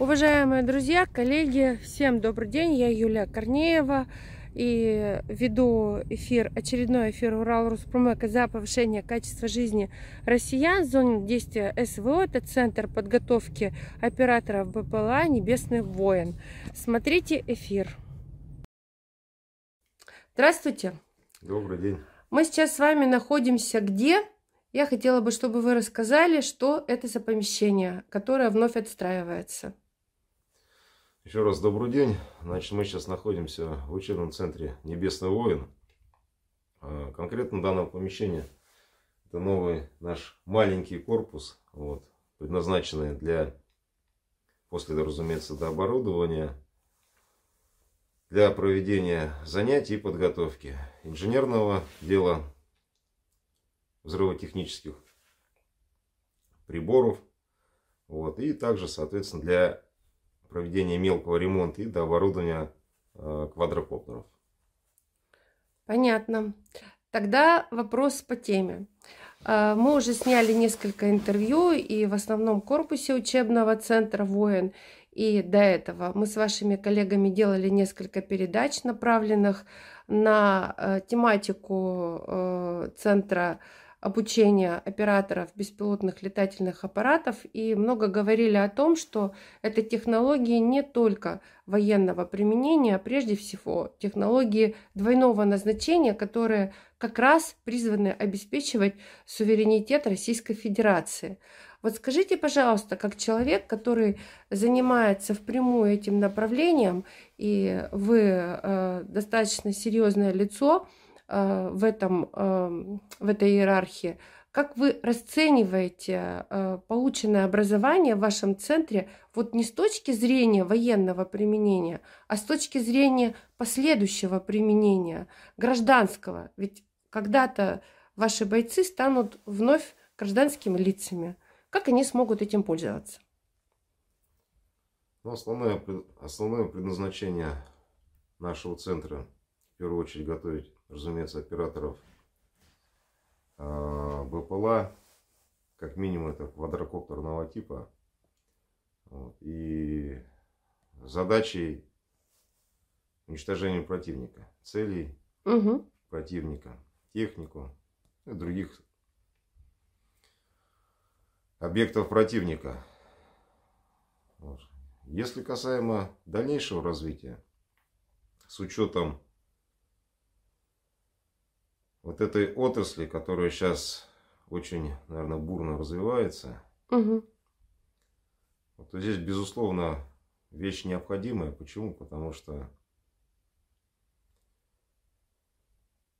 Уважаемые друзья, коллеги, всем добрый день. Я Юлия Корнеева и веду эфир, очередной эфир Урал Руспромека за повышение качества жизни россиян. Зоне действия СВО – это Центр подготовки операторов БПЛА «Небесный воин». Смотрите эфир. Здравствуйте. Добрый день. Мы сейчас с вами находимся где? Я хотела бы, чтобы вы рассказали, что это за помещение, которое вновь отстраивается. Еще раз добрый день. Значит, мы сейчас находимся в учебном центре «Небесный воин». А, конкретно данное помещение – это новый наш маленький корпус, вот, предназначенный для, после, разумеется, до оборудования, для проведения занятий и подготовки инженерного дела, взрывотехнических приборов, вот, и также, соответственно, для проведения мелкого ремонта и до оборудования э, квадрокоптеров. Понятно. Тогда вопрос по теме. Э, мы уже сняли несколько интервью и в основном корпусе учебного центра «Воин». И до этого мы с вашими коллегами делали несколько передач, направленных на э, тематику центра обучения операторов беспилотных летательных аппаратов и много говорили о том, что это технологии не только военного применения, а прежде всего технологии двойного назначения, которые как раз призваны обеспечивать суверенитет Российской Федерации. Вот скажите, пожалуйста, как человек, который занимается впрямую этим направлением, и вы э, достаточно серьезное лицо, в, этом, эм, в этой иерархии. Как вы расцениваете э, полученное образование в вашем центре вот не с точки зрения военного применения, а с точки зрения последующего применения, гражданского? Ведь когда-то ваши бойцы станут вновь гражданскими лицами. Как они смогут этим пользоваться? Ну, основное, основное предназначение нашего центра в первую очередь готовить разумеется, операторов а, БПЛА, как минимум это квадрокоптерного типа. Вот, и задачей уничтожения противника, целей угу. противника, технику и других объектов противника. Вот. Если касаемо дальнейшего развития, с учетом вот этой отрасли, которая сейчас очень, наверное, бурно развивается, угу. вот здесь, безусловно, вещь необходимая. Почему? Потому что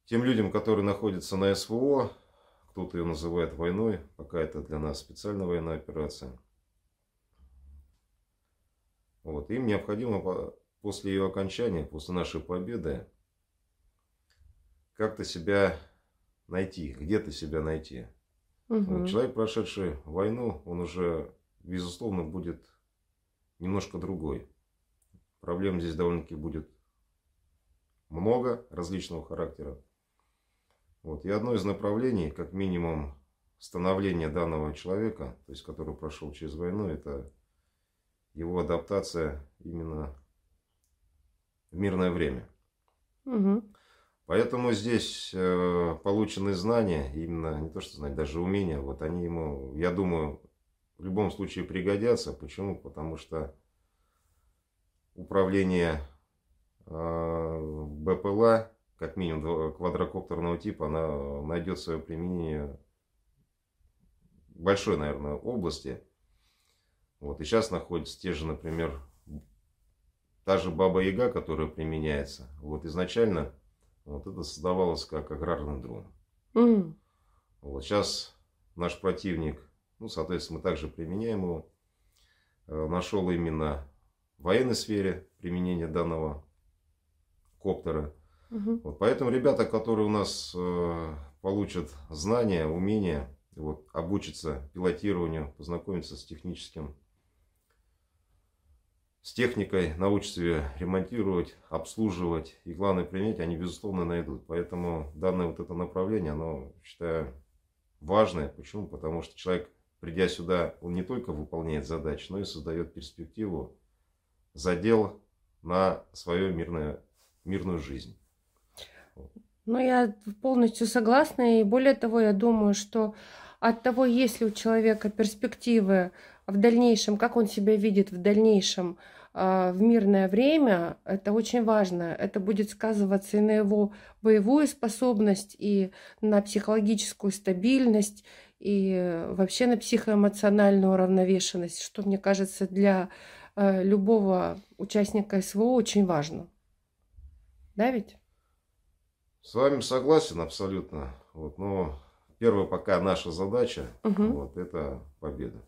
тем людям, которые находятся на СВО, кто-то ее называет войной, пока это для нас специальная военная операция. Вот, им необходимо после ее окончания, после нашей победы, как-то себя найти, где-то себя найти. Угу. Человек, прошедший войну, он уже, безусловно, будет немножко другой. Проблем здесь довольно-таки будет много различного характера. Вот. И одно из направлений, как минимум, становления данного человека, то есть который прошел через войну, это его адаптация именно в мирное время. Угу. Поэтому здесь э, полученные знания, именно не то что знать, даже умения, вот они ему, я думаю, в любом случае пригодятся. Почему? Потому что управление э, БПЛА, как минимум квадрокоптерного типа, она найдет свое применение в большой, наверное, области. Вот, и сейчас находятся те же, например, та же Баба Яга, которая применяется. Вот изначально вот это создавалось как аграрный дрон. Mm. Вот сейчас наш противник, ну, соответственно, мы также применяем его, э, нашел именно в военной сфере применение данного коптера. Угу. Вот, поэтому ребята, которые у нас э, получат знания, умения, вот, обучатся пилотированию, познакомиться с техническим с техникой научатся ремонтировать, обслуживать и главное принять, они безусловно найдут. Поэтому данное вот это направление, оно, считаю, важное. Почему? Потому что человек придя сюда, он не только выполняет задачи, но и создает перспективу, задел на свою мирную, мирную жизнь. Ну, я полностью согласна. И более того, я думаю, что от того, есть ли у человека перспективы в дальнейшем, как он себя видит в дальнейшем, а, в мирное время, это очень важно. Это будет сказываться и на его боевую способность, и на психологическую стабильность, и вообще на психоэмоциональную уравновешенность, что, мне кажется, для э, любого участника СВО очень важно. Да ведь? С вами согласен абсолютно. Вот, но первая пока наша задача угу. вот, это победа.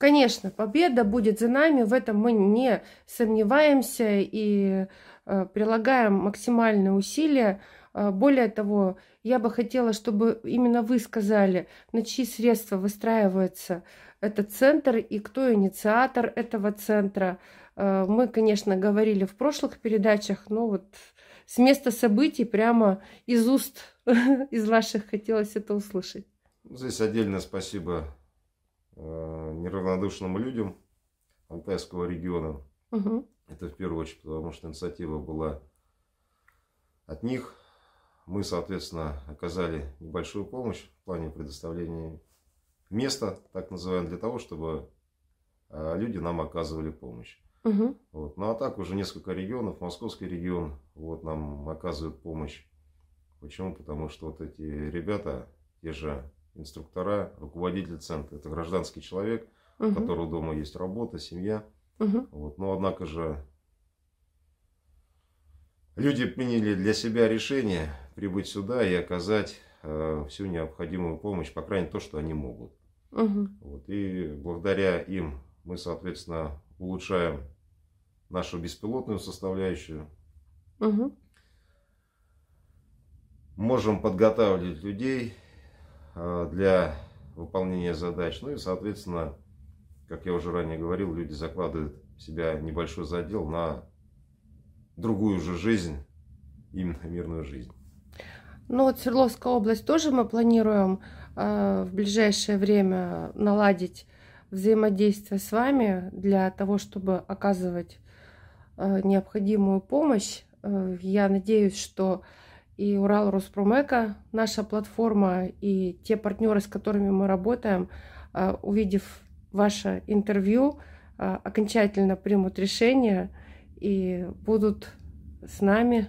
Конечно, победа будет за нами, в этом мы не сомневаемся и э, прилагаем максимальные усилия. Э, более того, я бы хотела, чтобы именно вы сказали, на чьи средства выстраивается этот центр и кто инициатор этого центра. Э, мы, конечно, говорили в прошлых передачах, но вот с места событий прямо из уст, из ваших хотелось это услышать. Здесь отдельное спасибо неравнодушным людям Алтайского региона. Угу. Это в первую очередь, потому что инициатива была от них. Мы, соответственно, оказали небольшую помощь в плане предоставления места, так называемого, для того, чтобы э, люди нам оказывали помощь. Угу. Вот. Ну а так уже несколько регионов, Московский регион, вот нам оказывают помощь. Почему? Потому что вот эти ребята, те же инструктора, руководитель центра. Это гражданский человек, угу. у которого дома есть работа, семья. Угу. Вот. Но однако же люди приняли для себя решение прибыть сюда и оказать э, всю необходимую помощь, по крайней мере, то, что они могут. Угу. Вот. И благодаря им мы, соответственно, улучшаем нашу беспилотную составляющую. Угу. Можем подготавливать людей для выполнения задач. Ну и, соответственно, как я уже ранее говорил, люди закладывают в себя небольшой задел на другую же жизнь, именно мирную жизнь. Ну вот Свердловская область тоже мы планируем э, в ближайшее время наладить взаимодействие с вами для того, чтобы оказывать э, необходимую помощь. Э, я надеюсь, что и Урал Роспромека, наша платформа, и те партнеры, с которыми мы работаем, а, увидев ваше интервью, а, окончательно примут решение и будут с нами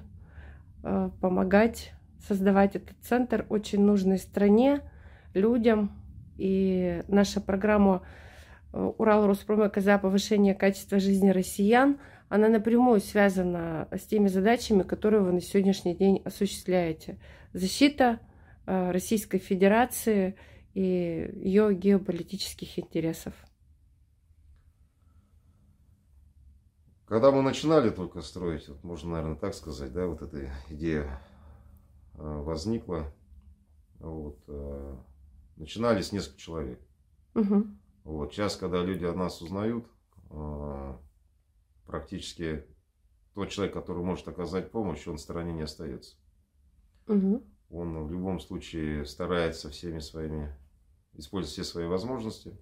а, помогать создавать этот центр очень нужной стране, людям. И наша программа Урал Роспромека за повышение качества жизни россиян – она напрямую связана с теми задачами, которые вы на сегодняшний день осуществляете. Защита э, Российской Федерации и ее геополитических интересов. Когда мы начинали только строить, вот можно, наверное, так сказать, да, вот эта идея э, возникла, вот, э, начинали с нескольких человек. Угу. Вот, сейчас, когда люди о нас узнают, практически тот человек, который может оказать помощь, он в стороне не остается. Угу. Он в любом случае старается всеми своими, использовать все свои возможности,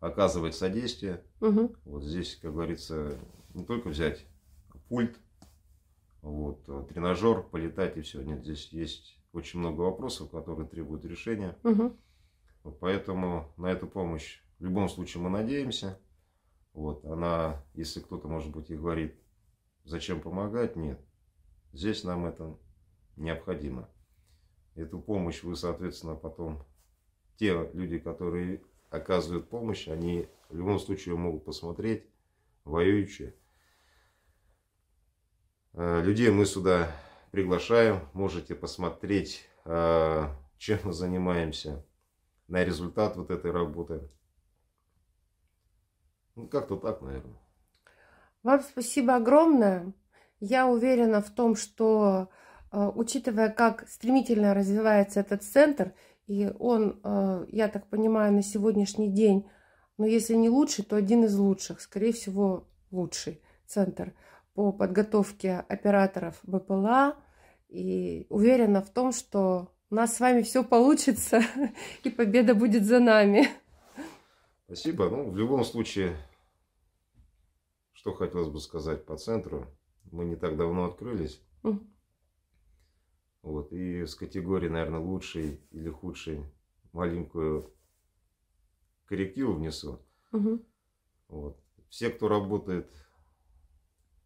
оказывать содействие. Угу. Вот здесь, как говорится, не только взять пульт, вот, тренажер, полетать и все. Нет, здесь есть очень много вопросов, которые требуют решения. Угу. Вот поэтому на эту помощь в любом случае мы надеемся. Вот, она, если кто-то, может быть, и говорит, зачем помогать, нет. Здесь нам это необходимо. Эту помощь вы, соответственно, потом, те люди, которые оказывают помощь, они в любом случае могут посмотреть, воюющие. Э, людей мы сюда приглашаем, можете посмотреть, э, чем мы занимаемся, на результат вот этой работы. Ну, как-то так, наверное. Вам спасибо огромное. Я уверена в том, что, э, учитывая, как стремительно развивается этот центр, и он, э, я так понимаю, на сегодняшний день, но если не лучший, то один из лучших, скорее всего, лучший центр по подготовке операторов БПЛА. И уверена в том, что У нас с вами все получится, и победа будет за нами. Спасибо. Ну, в любом случае, что хотелось бы сказать по центру. Мы не так давно открылись. Вот, и с категории, наверное, лучший или худший маленькую коррективу внесу. Угу. Вот. Все, кто работает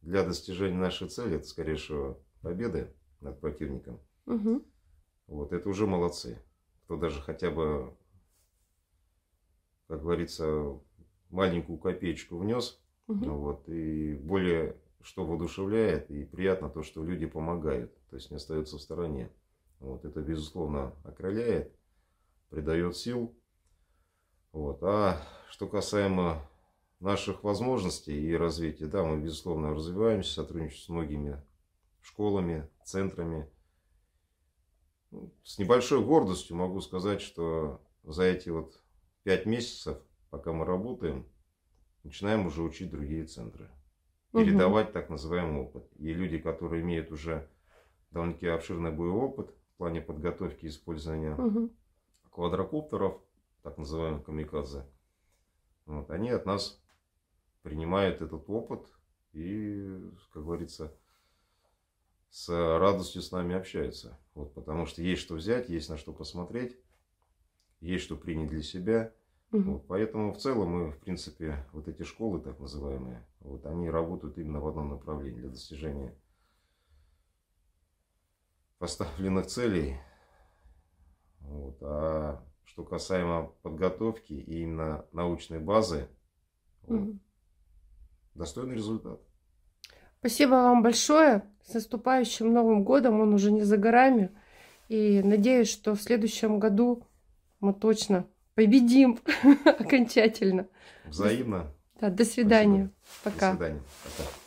для достижения нашей цели, это, скорее всего, победы над противником. Угу. Вот, это уже молодцы. Кто даже хотя бы, как говорится, маленькую копеечку внес. Угу. Вот, и более что воодушевляет и приятно то, что люди помогают, то есть не остаются в стороне. Вот, это, безусловно, окрыляет, придает сил. Вот. А что касаемо наших возможностей и развития, да, мы, безусловно, развиваемся, сотрудничаем с многими школами, центрами. Ну, с небольшой гордостью могу сказать, что за эти вот пять месяцев, пока мы работаем, начинаем уже учить другие центры передавать угу. так называемый опыт. И люди, которые имеют уже довольно-таки обширный боевой опыт в плане подготовки и использования угу. квадрокоптеров, так называемых камикадзе, вот, они от нас принимают этот опыт и, как говорится, с радостью с нами общаются. Вот, потому что есть что взять, есть на что посмотреть, есть что принять для себя – Угу. Вот, поэтому в целом мы, в принципе, вот эти школы, так называемые, вот, они работают именно в одном направлении для достижения поставленных целей. Вот. А что касаемо подготовки и именно научной базы, угу. достойный результат. Спасибо вам большое. С наступающим Новым годом, он уже не за горами. И надеюсь, что в следующем году мы точно победим окончательно. Взаимно. Да, до свидания. Спасибо. Пока. До свидания. Пока.